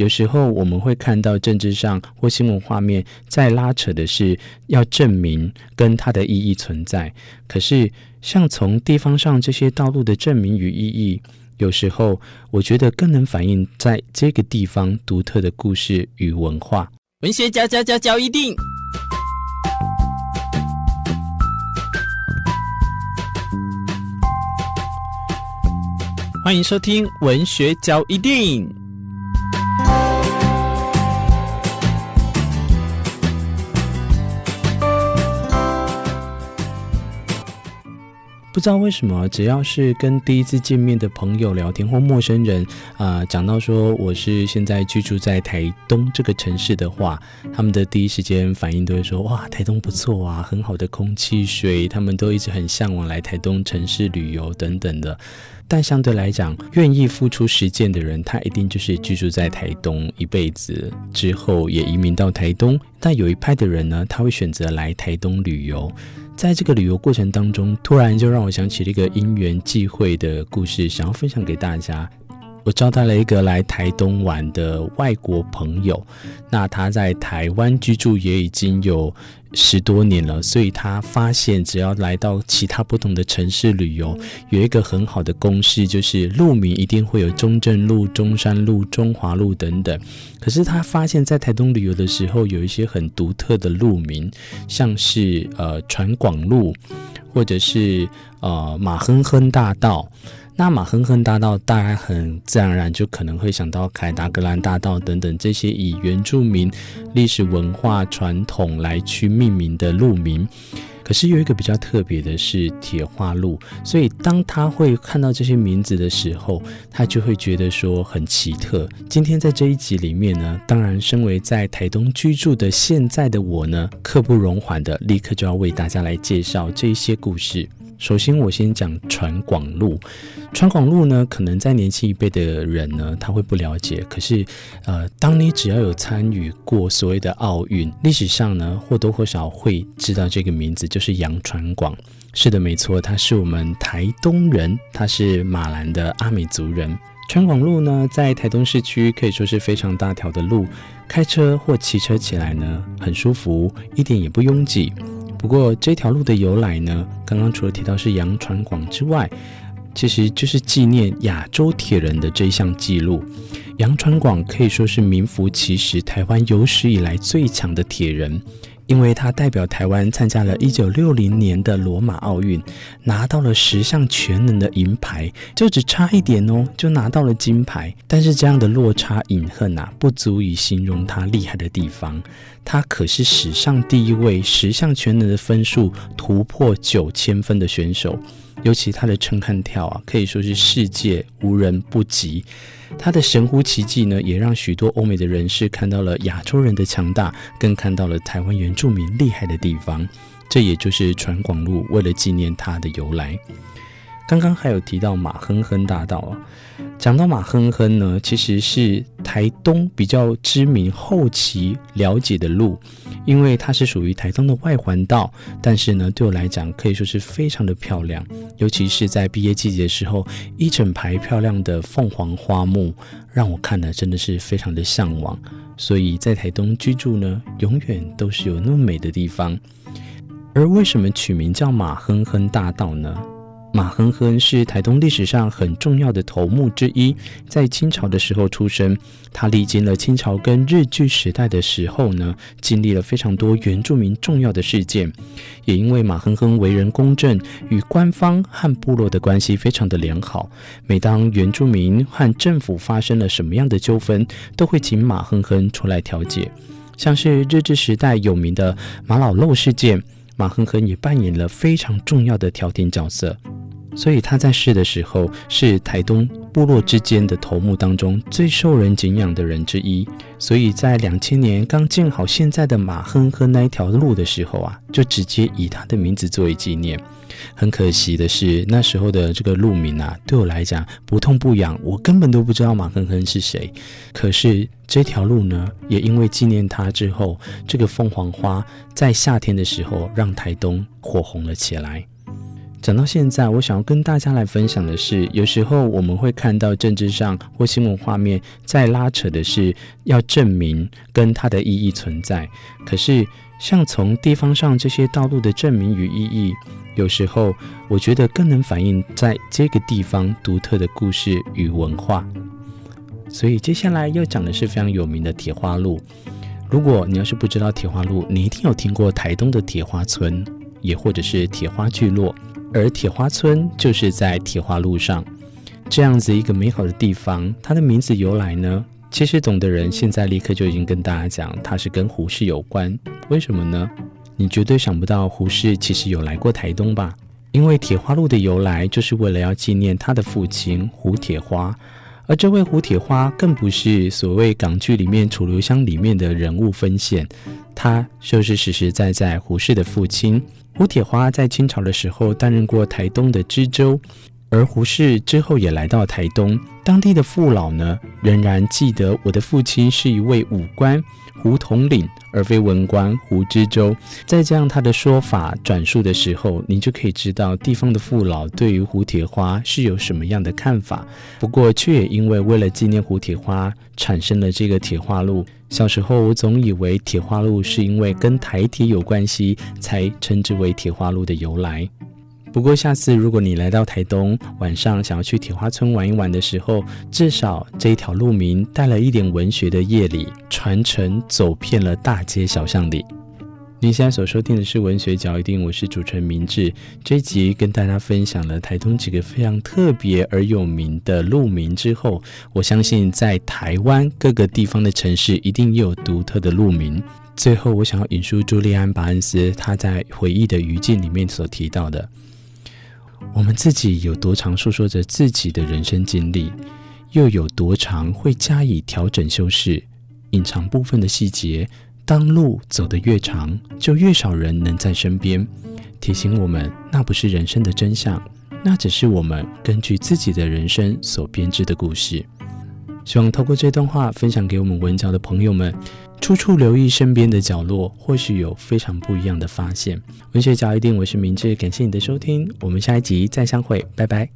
有时候我们会看到政治上或新闻画面在拉扯的是要证明跟它的意义存在，可是像从地方上这些道路的证明与意义，有时候我觉得更能反映在这个地方独特的故事与文化。文学家家家教一定，欢迎收听文学交一定。不知道为什么，只要是跟第一次见面的朋友聊天或陌生人啊、讲到说我是现在居住在台东这个城市的话，他们的第一时间反应都会说：哇，台东不错啊，很好的空气、水，他们都一直很向往来台东城市旅游等等的。但相对来讲，愿意付出实践的人，他一定就是居住在台东一辈子之后也移民到台东。但有一派的人呢，他会选择来台东旅游。在这个旅游过程当中，突然就让我想起了一个因缘际会的故事，想要分享给大家。我招待了一个来台东玩的外国朋友，那他在台湾居住也已经有十多年了，所以他发现只要来到其他不同的城市旅游，有一个很好的公式，就是路名一定会有中正路、中山路、中华路等等。可是他发现，在台东旅游的时候，有一些很独特的路名，像是呃传广路，或者是呃马亨亨大道。那马亨亨大道，大概很自然而然就可能会想到凯达格兰大道等等这些以原住民历史文化传统来去命名的路名。可是有一个比较特别的是铁花路，所以当他会看到这些名字的时候，他就会觉得说很奇特。今天在这一集里面呢，当然身为在台东居住的现在的我呢，刻不容缓的立刻就要为大家来介绍这些故事。首先，我先讲传广路。传广路呢，可能在年轻一辈的人呢，他会不了解。可是，呃，当你只要有参与过所谓的奥运，历史上呢，或多或少会知道这个名字，就是杨传广。是的，没错，他是我们台东人，他是马兰的阿美族人。传广路呢，在台东市区可以说是非常大条的路，开车或骑车起来呢，很舒服，一点也不拥挤。不过这条路的由来呢，刚刚除了提到是杨传广之外，其实就是纪念亚洲铁人的这一项记录。杨传广可以说是名副其实台湾有史以来最强的铁人。因为他代表台湾参加了一九六零年的罗马奥运，拿到了十项全能的银牌，就只差一点哦，就拿到了金牌。但是这样的落差隐恨啊，不足以形容他厉害的地方。他可是史上第一位十项全能的分数突破九千分的选手。尤其他的撑杆跳啊，可以说是世界无人不及。他的神乎其技呢，也让许多欧美的人士看到了亚洲人的强大，更看到了台湾原住民厉害的地方。这也就是传广路为了纪念他的由来。刚刚还有提到马亨亨大道啊，讲到马亨亨呢，其实是台东比较知名、后期了解的路，因为它是属于台东的外环道。但是呢，对我来讲可以说是非常的漂亮，尤其是在毕业季节的时候，一整排漂亮的凤凰花木，让我看了真的是非常的向往。所以在台东居住呢，永远都是有那么美的地方。而为什么取名叫马亨亨大道呢？马亨亨是台东历史上很重要的头目之一，在清朝的时候出生。他历经了清朝跟日据时代的时候呢，经历了非常多原住民重要的事件。也因为马亨亨为人公正，与官方和部落的关系非常的良好。每当原住民和政府发生了什么样的纠纷，都会请马亨亨出来调解。像是日治时代有名的马老漏事件，马亨亨也扮演了非常重要的调停角色。所以他在世的时候是台东部落之间的头目当中最受人敬仰的人之一。所以在两千年刚建好现在的马亨亨那一条路的时候啊，就直接以他的名字作为纪念。很可惜的是，那时候的这个路名啊，对我来讲不痛不痒，我根本都不知道马亨亨是谁。可是这条路呢，也因为纪念他之后，这个凤凰花在夏天的时候让台东火红了起来。讲到现在，我想要跟大家来分享的是，有时候我们会看到政治上或新闻画面在拉扯的是要证明跟它的意义存在。可是，像从地方上这些道路的证明与意义，有时候我觉得更能反映在这个地方独特的故事与文化。所以，接下来要讲的是非常有名的铁花路。如果你要是不知道铁花路，你一定有听过台东的铁花村，也或者是铁花聚落。而铁花村就是在铁花路上，这样子一个美好的地方。它的名字由来呢？其实懂的人现在立刻就已经跟大家讲，它是跟胡适有关。为什么呢？你绝对想不到胡适其实有来过台东吧？因为铁花路的由来就是为了要纪念他的父亲胡铁花，而这位胡铁花更不是所谓港剧里面楚留香里面的人物分线，他就是实实在在胡适的父亲。胡铁花在清朝的时候担任过台东的知州，而胡适之后也来到台东，当地的父老呢仍然记得我的父亲是一位武官胡统领，而非文官胡知州。在这样他的说法转述的时候，你就可以知道地方的父老对于胡铁花是有什么样的看法。不过，却也因为为了纪念胡铁花，产生了这个铁花路。小时候，我总以为铁花路是因为跟台铁有关系，才称之为铁花路的由来。不过，下次如果你来到台东，晚上想要去铁花村玩一玩的时候，至少这一条路名带了一点文学的夜里传承，走遍了大街小巷里。您现在所收听的是文学角一定，我是主持人明志。这一集跟大家分享了台东几个非常特别而有名的路名之后，我相信在台湾各个地方的城市一定也有独特的路名。最后，我想要引述朱利安·巴恩斯他在回忆的余烬里面所提到的：我们自己有多长诉说着自己的人生经历，又有多长会加以调整修饰，隐藏部分的细节。当路走得越长，就越少人能在身边提醒我们，那不是人生的真相，那只是我们根据自己的人生所编织的故事。希望透过这段话分享给我们文教的朋友们，处处留意身边的角落，或许有非常不一样的发现。文学角一定，我是明智，感谢你的收听，我们下一集再相会，拜拜。